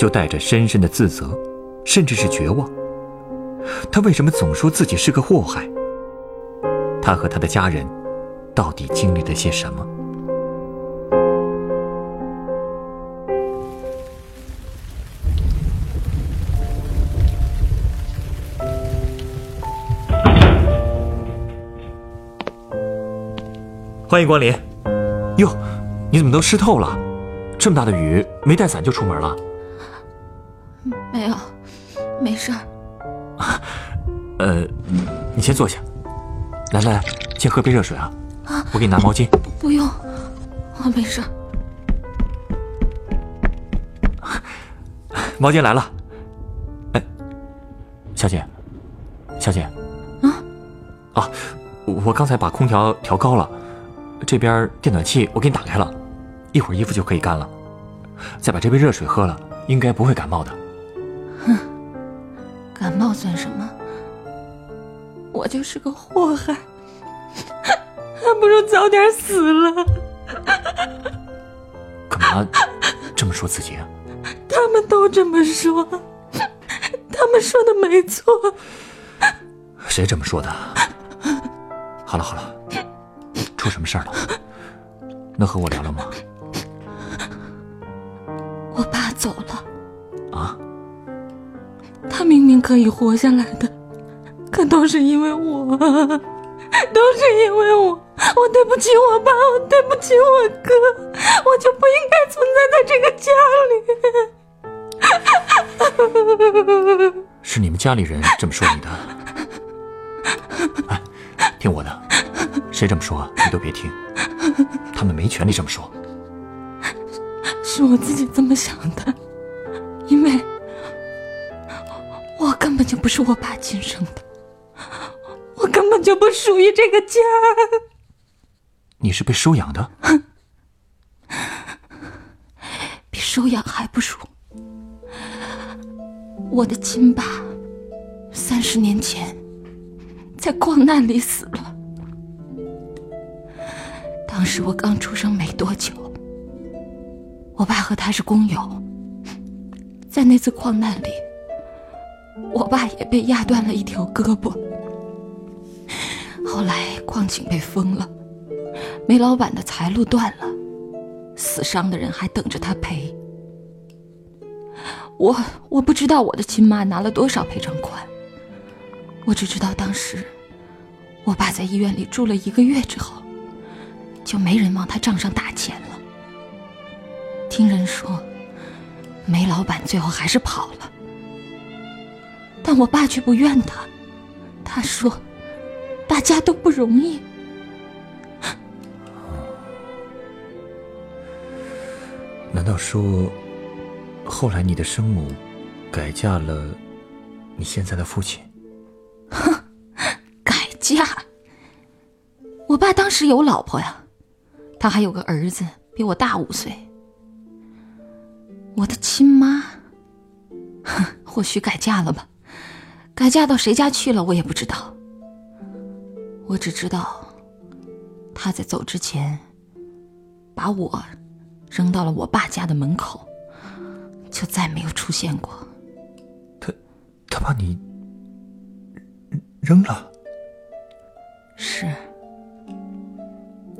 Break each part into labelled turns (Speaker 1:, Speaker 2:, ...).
Speaker 1: 就带着深深的自责，甚至是绝望。他为什么总说自己是个祸害？他和他的家人到底经历了些什么？欢迎光临。哟，你怎么都湿透了？这么大的雨，没带伞就出门了？
Speaker 2: 没事儿。
Speaker 1: 呃，你先坐下。来来来，先喝杯热水啊。啊，我给你拿毛巾。
Speaker 2: 不用，我没事。
Speaker 1: 毛巾来了。哎，小姐，小姐。啊？啊，我刚才把空调调高了。这边电暖气我给你打开了，一会儿衣服就可以干了。再把这杯热水喝了，应该不会感冒的。
Speaker 2: 哼，感冒算什么？我就是个祸害，还不如早点死了。
Speaker 1: 干嘛这么说自己啊？
Speaker 2: 他们都这么说，他们说的没错。
Speaker 1: 谁这么说的？好了好了。出什么事儿了？能和我聊聊吗？
Speaker 2: 我爸走了。明可以活下来的，可都是因为我，都是因为我，我对不起我爸，我对不起我哥，我就不应该存在在这个
Speaker 1: 家里。是你们家里人这么说你的？哎，听我的。谁这么说，你都别听，他们没权利这么说。
Speaker 2: 是我自己这么想的，就不是我爸亲生的，我根本就不属于这个家。
Speaker 1: 你是被收养的？
Speaker 2: 比收养还不如。我的亲爸三十年前在矿难里死了。当时我刚出生没多久，我爸和他是工友，在那次矿难里，我爸也被压断了一条胳膊。后来矿井被封了，煤老板的财路断了，死伤的人还等着他赔。我我不知道我的亲妈拿了多少赔偿款，我只知道当时我爸在医院里住了一个月之后。就没人往他账上打钱了。听人说，煤老板最后还是跑了，但我爸却不怨他。他说，大家都不容易。
Speaker 1: 难道说，后来你的生母改嫁了你现在的父亲？
Speaker 2: 哼，改嫁？我爸当时有老婆呀。他还有个儿子，比我大五岁。我的亲妈，哼 或许改嫁了吧，改嫁到谁家去了，我也不知道。我只知道，他在走之前，把我扔到了我爸家的门口，就再没有出现过。
Speaker 1: 他，他把你扔了？
Speaker 2: 是。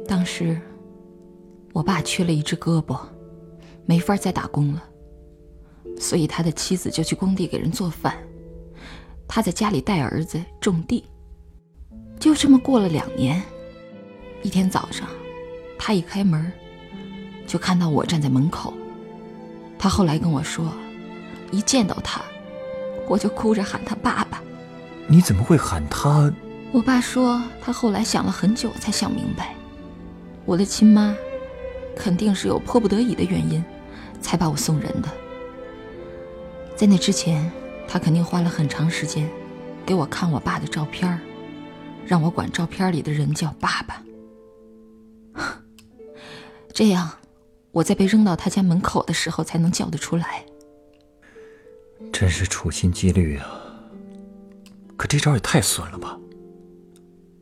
Speaker 2: 当时。我爸缺了一只胳膊，没法再打工了，所以他的妻子就去工地给人做饭，他在家里带儿子种地。就这么过了两年，一天早上，他一开门，就看到我站在门口。他后来跟我说，一见到他，我就哭着喊他爸爸。
Speaker 1: 你怎么会喊他？
Speaker 2: 我爸说，他后来想了很久才想明白，我的亲妈。肯定是有迫不得已的原因，才把我送人的。在那之前，他肯定花了很长时间给我看我爸的照片让我管照片里的人叫爸爸。这样，我在被扔到他家门口的时候才能叫得出来。
Speaker 1: 真是处心积虑啊！可这招也太损了吧？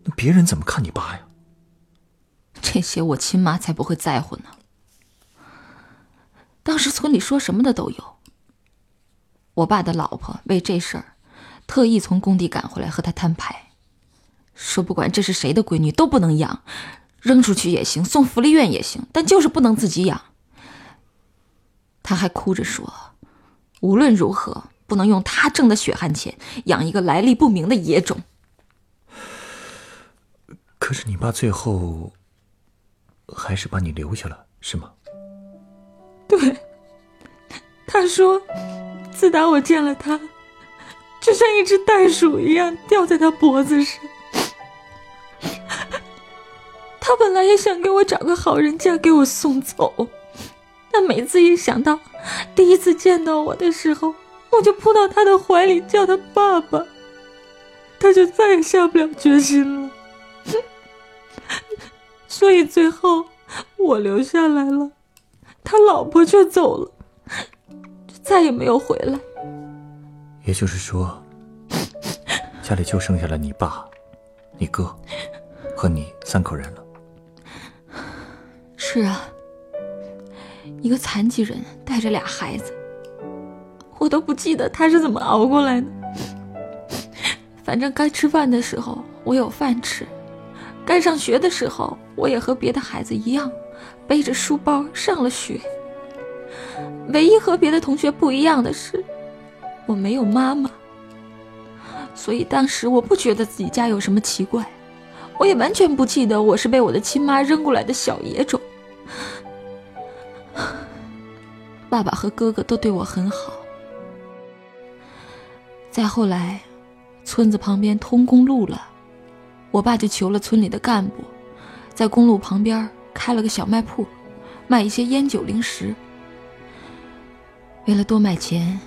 Speaker 1: 那别人怎么看你爸呀？
Speaker 2: 这些我亲妈才不会在乎呢。当时村里说什么的都有。我爸的老婆为这事儿，特意从工地赶回来和他摊牌，说不管这是谁的闺女都不能养，扔出去也行，送福利院也行，但就是不能自己养。他还哭着说，无论如何不能用他挣的血汗钱养一个来历不明的野种。
Speaker 1: 可是你爸最后还是把你留下了，是吗？
Speaker 2: 对，他说。自打我见了他，就像一只袋鼠一样吊在他脖子上。他本来也想给我找个好人家给我送走，但每次一想到第一次见到我的时候，我就扑到他的怀里叫他爸爸，他就再也下不了决心了。所以最后我留下来了，他老婆却走了。再也没有回来。
Speaker 1: 也就是说，家里就剩下了你爸、你哥和你三口人了。
Speaker 2: 是啊，一个残疾人带着俩孩子，我都不记得他是怎么熬过来的。反正该吃饭的时候我有饭吃，该上学的时候我也和别的孩子一样，背着书包上了学。唯一和别的同学不一样的是，我没有妈妈，所以当时我不觉得自己家有什么奇怪，我也完全不记得我是被我的亲妈扔过来的小野种。爸爸和哥哥都对我很好。再后来，村子旁边通公路了，我爸就求了村里的干部，在公路旁边开了个小卖铺，卖一些烟酒零食。为了多卖钱，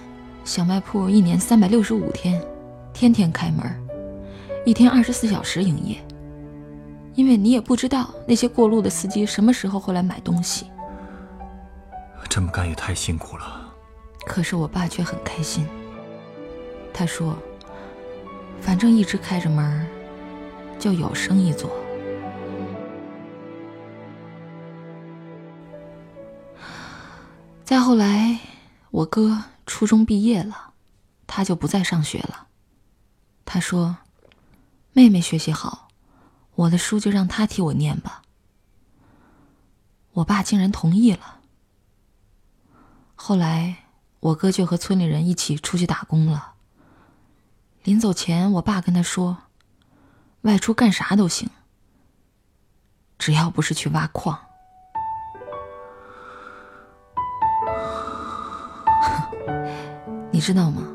Speaker 2: 小卖铺一年三百六十五天，天天开门，一天二十四小时营业。因为你也不知道那些过路的司机什么时候会来买东西。
Speaker 1: 这么干也太辛苦了。
Speaker 2: 可是我爸却很开心。他说：“反正一直开着门，就有生意做。”再后来。我哥初中毕业了，他就不再上学了。他说：“妹妹学习好，我的书就让他替我念吧。”我爸竟然同意了。后来，我哥就和村里人一起出去打工了。临走前，我爸跟他说：“外出干啥都行，只要不是去挖矿。”你知道吗？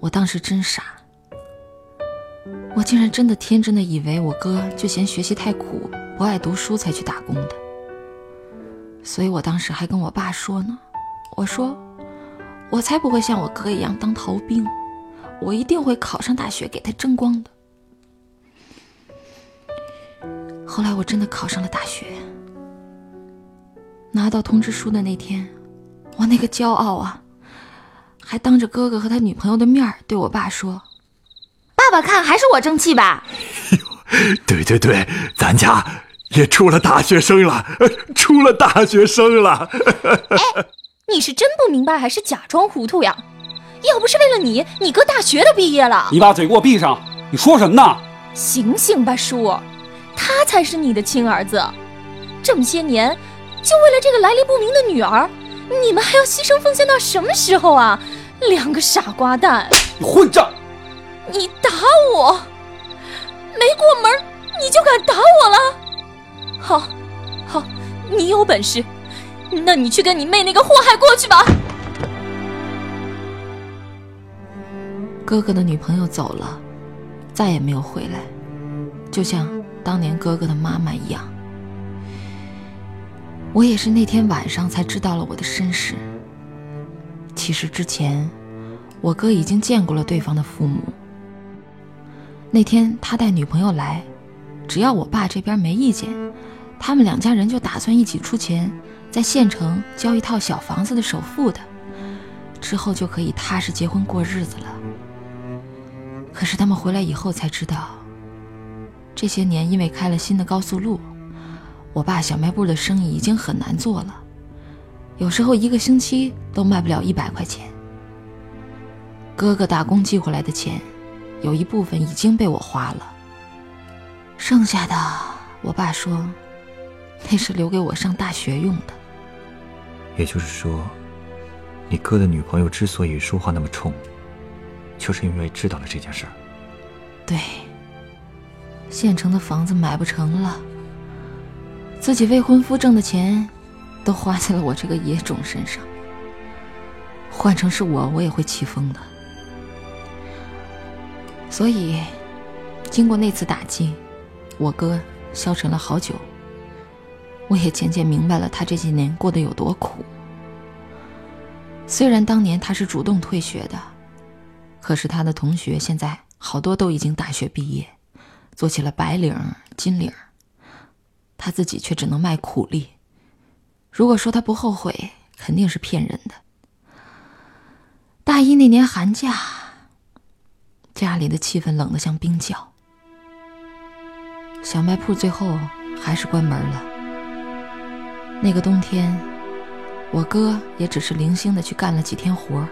Speaker 2: 我当时真傻，我竟然真的天真的以为我哥就嫌学习太苦，不爱读书才去打工的。所以我当时还跟我爸说呢，我说我才不会像我哥一样当逃兵，我一定会考上大学给他争光的。后来我真的考上了大学，拿到通知书的那天，我那个骄傲啊！还当着哥哥和他女朋友的面对我爸说：“爸爸看还是我争气吧。”
Speaker 1: 对对对，咱家也出了大学生了，出了大学生了。
Speaker 3: 哎，你是真不明白还是假装糊涂呀？要不是为了你，你哥大学都毕业了。
Speaker 4: 你把嘴给我闭上！你说什么呢？
Speaker 3: 醒醒吧，叔，他才是你的亲儿子。这么些年，就为了这个来历不明的女儿。你们还要牺牲奉献到什么时候啊？两个傻瓜蛋！
Speaker 4: 你混账！
Speaker 3: 你打我，没过门你就敢打我了？好，好，你有本事，那你去跟你妹那个祸害过去吧。
Speaker 2: 哥哥的女朋友走了，再也没有回来，就像当年哥哥的妈妈一样。我也是那天晚上才知道了我的身世。其实之前，我哥已经见过了对方的父母。那天他带女朋友来，只要我爸这边没意见，他们两家人就打算一起出钱，在县城交一套小房子的首付的，之后就可以踏实结婚过日子了。可是他们回来以后才知道，这些年因为开了新的高速路，我爸小卖部的生意已经很难做了。有时候一个星期都卖不了一百块钱。哥哥打工寄回来的钱，有一部分已经被我花了，剩下的我爸说，那是留给我上大学用的。
Speaker 1: 也就是说，你哥的女朋友之所以说话那么冲，就是因为知道了这件事儿。
Speaker 2: 对，县城的房子买不成了，自己未婚夫挣的钱。都花在了我这个野种身上。换成是我，我也会气疯的。所以，经过那次打击，我哥消沉了好久。我也渐渐明白了他这些年过得有多苦。虽然当年他是主动退学的，可是他的同学现在好多都已经大学毕业，做起了白领、金领，他自己却只能卖苦力。如果说他不后悔，肯定是骗人的。大一那年寒假，家里的气氛冷得像冰窖，小卖铺最后还是关门了。那个冬天，我哥也只是零星的去干了几天活，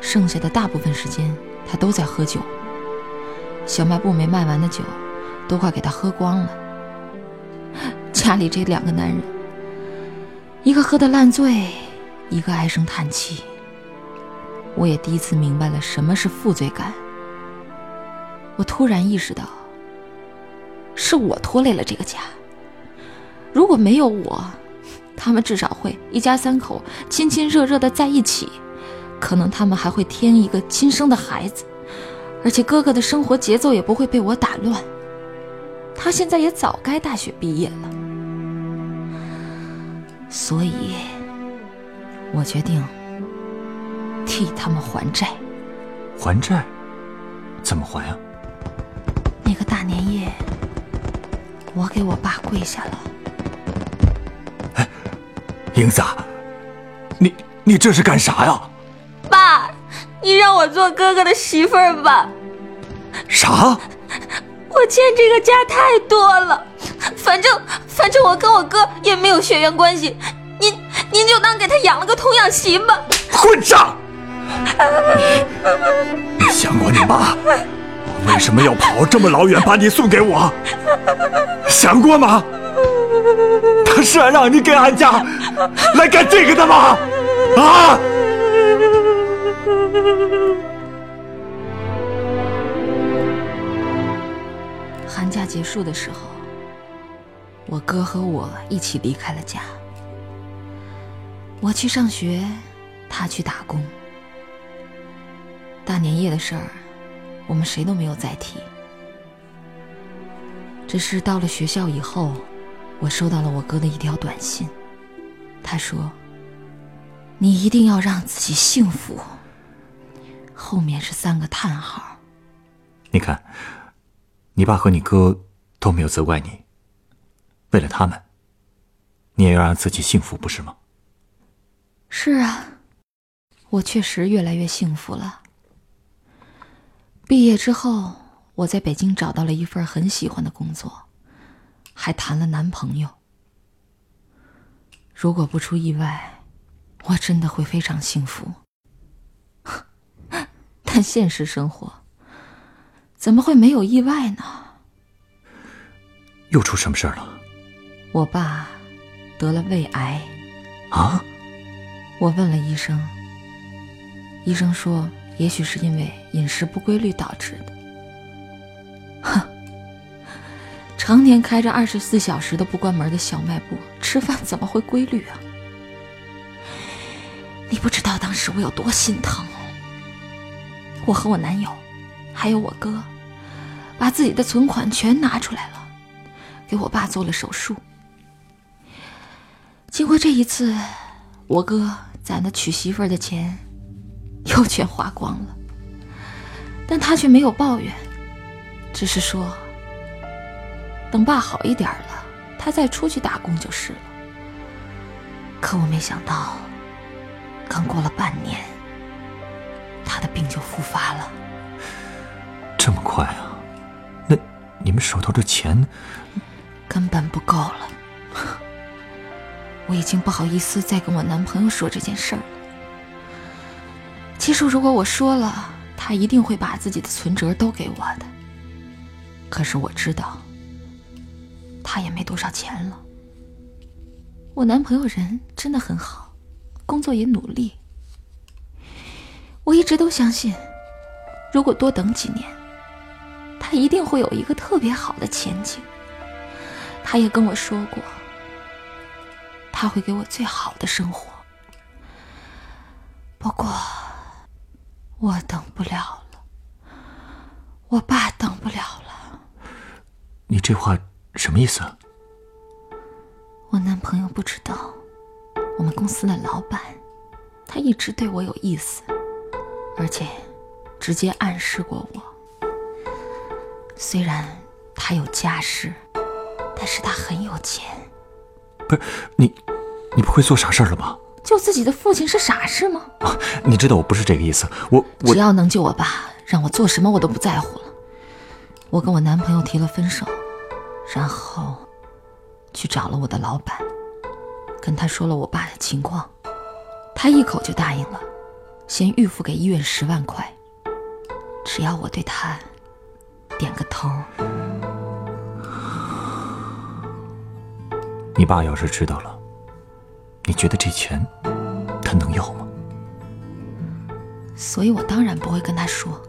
Speaker 2: 剩下的大部分时间他都在喝酒。小卖部没卖完的酒，都快给他喝光了。家里这两个男人。一个喝得烂醉，一个唉声叹气。我也第一次明白了什么是负罪感。我突然意识到，是我拖累了这个家。如果没有我，他们至少会一家三口亲亲热热的在一起，可能他们还会添一个亲生的孩子，而且哥哥的生活节奏也不会被我打乱。他现在也早该大学毕业了。所以，我决定替他们还债。
Speaker 1: 还债？怎么还啊？
Speaker 2: 那个大年夜，我给我爸跪下了。
Speaker 1: 哎，英子，你你这是干啥呀？
Speaker 3: 爸，你让我做哥哥的媳妇儿吧。
Speaker 1: 啥？
Speaker 3: 我欠这个家太多了。反正反正我跟我哥也没有血缘关系，您您就当给他养了个童养媳吧。
Speaker 1: 混账！你你想过你妈为什么要跑这么老远把你送给我？想过吗？他是让你给俺家来干这个的吗？啊！
Speaker 2: 寒假结束的时候。我哥和我一起离开了家，我去上学，他去打工。大年夜的事儿，我们谁都没有再提。只是到了学校以后，我收到了我哥的一条短信，他说：“你一定要让自己幸福。”后面是三个叹号。
Speaker 1: 你看，你爸和你哥都没有责怪你。为了他们，你也要让自己幸福，不是吗？
Speaker 2: 是啊，我确实越来越幸福了。毕业之后，我在北京找到了一份很喜欢的工作，还谈了男朋友。如果不出意外，我真的会非常幸福。但现实生活怎么会没有意外呢？
Speaker 1: 又出什么事儿了？
Speaker 2: 我爸得了胃癌，
Speaker 1: 啊！
Speaker 2: 我问了医生，医生说也许是因为饮食不规律导致的。哼，常年开着二十四小时都不关门的小卖部，吃饭怎么会规律啊？你不知道当时我有多心疼。我和我男友，还有我哥，把自己的存款全拿出来了，给我爸做了手术。经过这一次，我哥攒的娶媳妇儿的钱 又全花光了。但他却没有抱怨，只是说：“等爸好一点了，他再出去打工就是了。”可我没想到，刚过了半年，他的病就复发了。
Speaker 1: 这么快啊？那你们手头的钱
Speaker 2: 根本不够了。我已经不好意思再跟我男朋友说这件事儿了。其实，如果我说了，他一定会把自己的存折都给我的。可是我知道，他也没多少钱了。我男朋友人真的很好，工作也努力。我一直都相信，如果多等几年，他一定会有一个特别好的前景。他也跟我说过，他会给我最好的生活。不过，我等不了了，我爸等不了了。
Speaker 1: 你这话什么意思？
Speaker 2: 啊我男朋友不知道，我们公司的老板，他一直对我有意思，而且直接暗示过我。虽然他有家室，但是他很有钱。
Speaker 1: 不是你，你不会做傻事了吧？
Speaker 2: 救自己的父亲是傻事吗？
Speaker 1: 你知道我不是这个意思，我我
Speaker 2: 只要能救我爸，让我做什么我都不在乎了。我跟我男朋友提了分手，然后去找了我的老板，跟他说了我爸的情况，他一口就答应了，先预付给医院十万块，只要我对他点个头。
Speaker 1: 你爸要是知道了，你觉得这钱他能要吗？
Speaker 2: 所以我当然不会跟他说。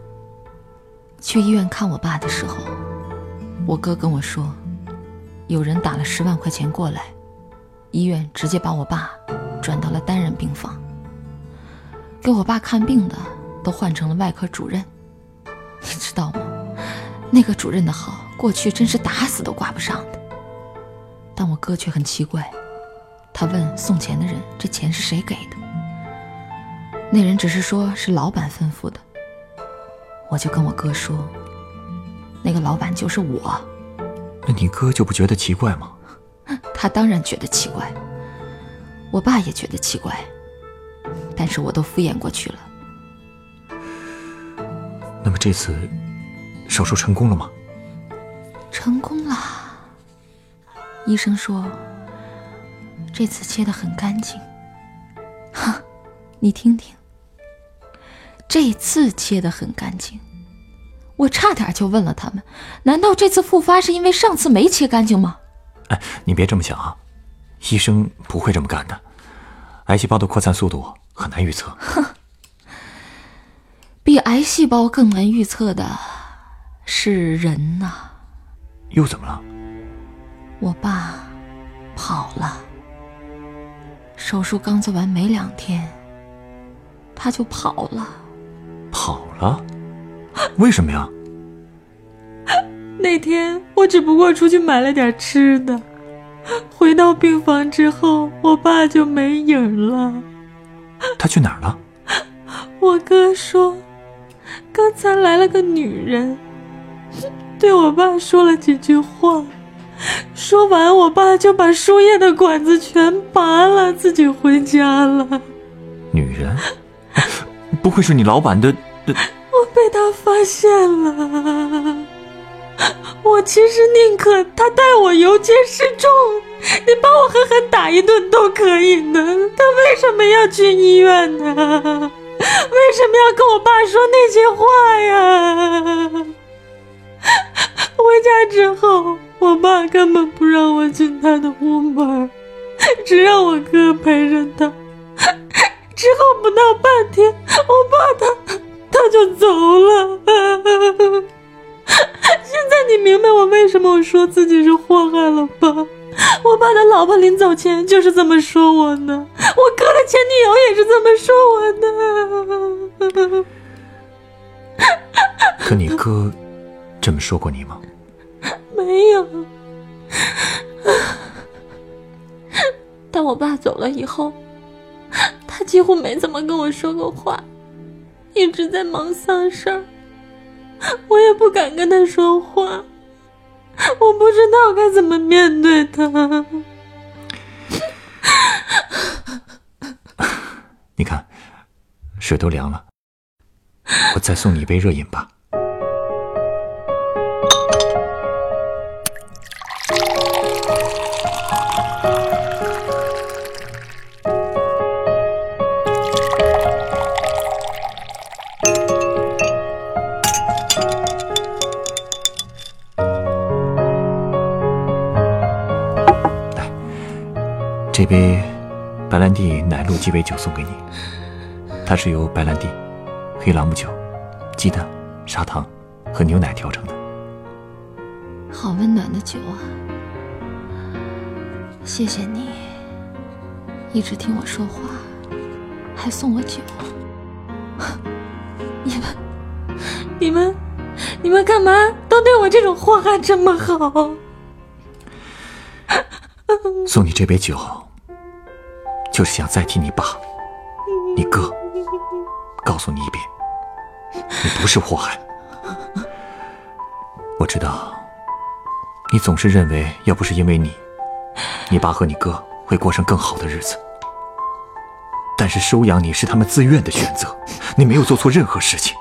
Speaker 2: 去医院看我爸的时候，我哥跟我说，有人打了十万块钱过来，医院直接把我爸转到了单人病房。给我爸看病的都换成了外科主任，你知道吗？那个主任的好，过去真是打死都挂不上的。但我哥却很奇怪，他问送钱的人：“这钱是谁给的？”那人只是说是老板吩咐的。我就跟我哥说，那个老板就是我。
Speaker 1: 那你哥就不觉得奇怪吗？
Speaker 2: 他当然觉得奇怪，我爸也觉得奇怪，但是我都敷衍过去了。
Speaker 1: 那么这次手术成功了吗？
Speaker 2: 成功了。医生说，这次切的很干净。哈，你听听。这次切的很干净，我差点就问了他们：难道这次复发是因为上次没切干净吗？
Speaker 1: 哎，你别这么想啊，医生不会这么干的。癌细胞的扩散速度很难预测。
Speaker 2: 哼，比癌细胞更难预测的是人呐。
Speaker 1: 又怎么了？
Speaker 2: 我爸跑了。手术刚做完没两天，他就跑了。
Speaker 1: 跑了？为什么呀？
Speaker 2: 那天我只不过出去买了点吃的，回到病房之后，我爸就没影了。
Speaker 1: 他去哪儿了？
Speaker 2: 我哥说，刚才来了个女人，对我爸说了几句话，说完我爸就把输液的管子全拔了，自己回家了。
Speaker 1: 女人？不会是你老板的？
Speaker 2: 我被他发现了。我其实宁可他带我游街示众，你把我狠狠打一顿都可以呢。他为什么要去医院呢？为什么要跟我爸说那些话呀？回家之后，我爸根本不让我进他的屋门，只让我哥陪着他。之后不到半天，我爸他他就走了。现在你明白我为什么我说自己是祸害了吧？我爸的老婆临走前就是这么说我呢，我哥的前女友也是这么说我的。
Speaker 1: 可你哥这么说过你吗？
Speaker 2: 没有。但我爸走了以后。他几乎没怎么跟我说过话，一直在忙丧事儿，我也不敢跟他说话，我不知道该怎么面对他。
Speaker 1: 你看，水都凉了，我再送你一杯热饮吧。杯白兰地奶露鸡尾酒送给你，它是由白兰地、黑朗姆酒、鸡蛋、砂糖和牛奶调成的。
Speaker 2: 好温暖的酒啊！谢谢你，一直听我说话，还送我酒。你们，你们，你们干嘛都对我这种祸害这么好？
Speaker 1: 送你这杯酒，就是想再替你爸、你哥告诉你一遍，你不是祸害。我知道，你总是认为，要不是因为你，你爸和你哥会过上更好的日子。但是收养你是他们自愿的选择，你没有做错任何事情，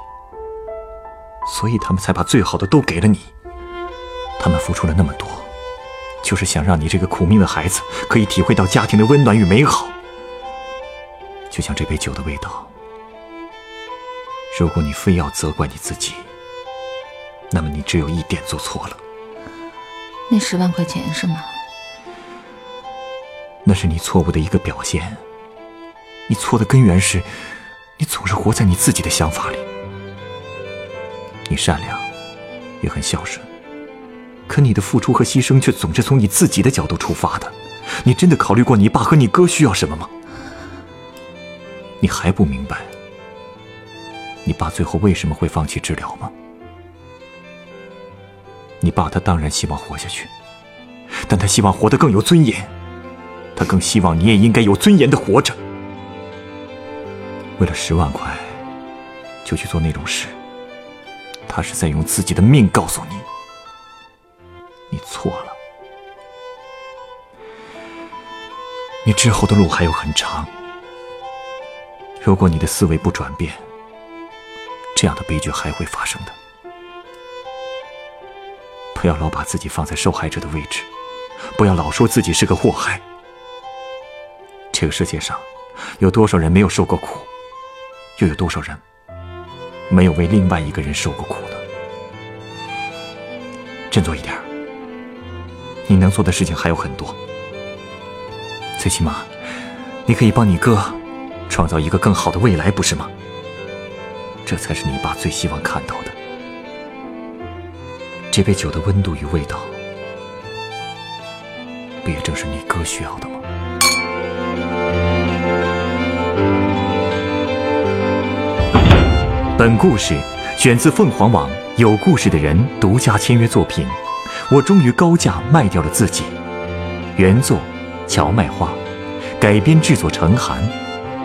Speaker 1: 所以他们才把最好的都给了你。他们付出了那么多。就是想让你这个苦命的孩子可以体会到家庭的温暖与美好，就像这杯酒的味道。如果你非要责怪你自己，那么你只有一点做错了。
Speaker 2: 那十万块钱是吗？
Speaker 1: 那是你错误的一个表现。你错的根源是，你总是活在你自己的想法里。你善良，也很孝顺。可你的付出和牺牲却总是从你自己的角度出发的，你真的考虑过你爸和你哥需要什么吗？你还不明白，你爸最后为什么会放弃治疗吗？你爸他当然希望活下去，但他希望活得更有尊严，他更希望你也应该有尊严的活着。为了十万块，就去做那种事，他是在用自己的命告诉你。你错了，你之后的路还有很长。如果你的思维不转变，这样的悲剧还会发生的。不要老把自己放在受害者的位置，不要老说自己是个祸害。这个世界上，有多少人没有受过苦，又有多少人没有为另外一个人受过苦呢？振作一点。你能做的事情还有很多，最起码，你可以帮你哥创造一个更好的未来，不是吗？这才是你爸最希望看到的。这杯酒的温度与味道，不也正是你哥需要的吗？本故事选自凤凰网有故事的人独家签约作品。我终于高价卖掉了自己。原作：荞麦花，改编制作：陈寒，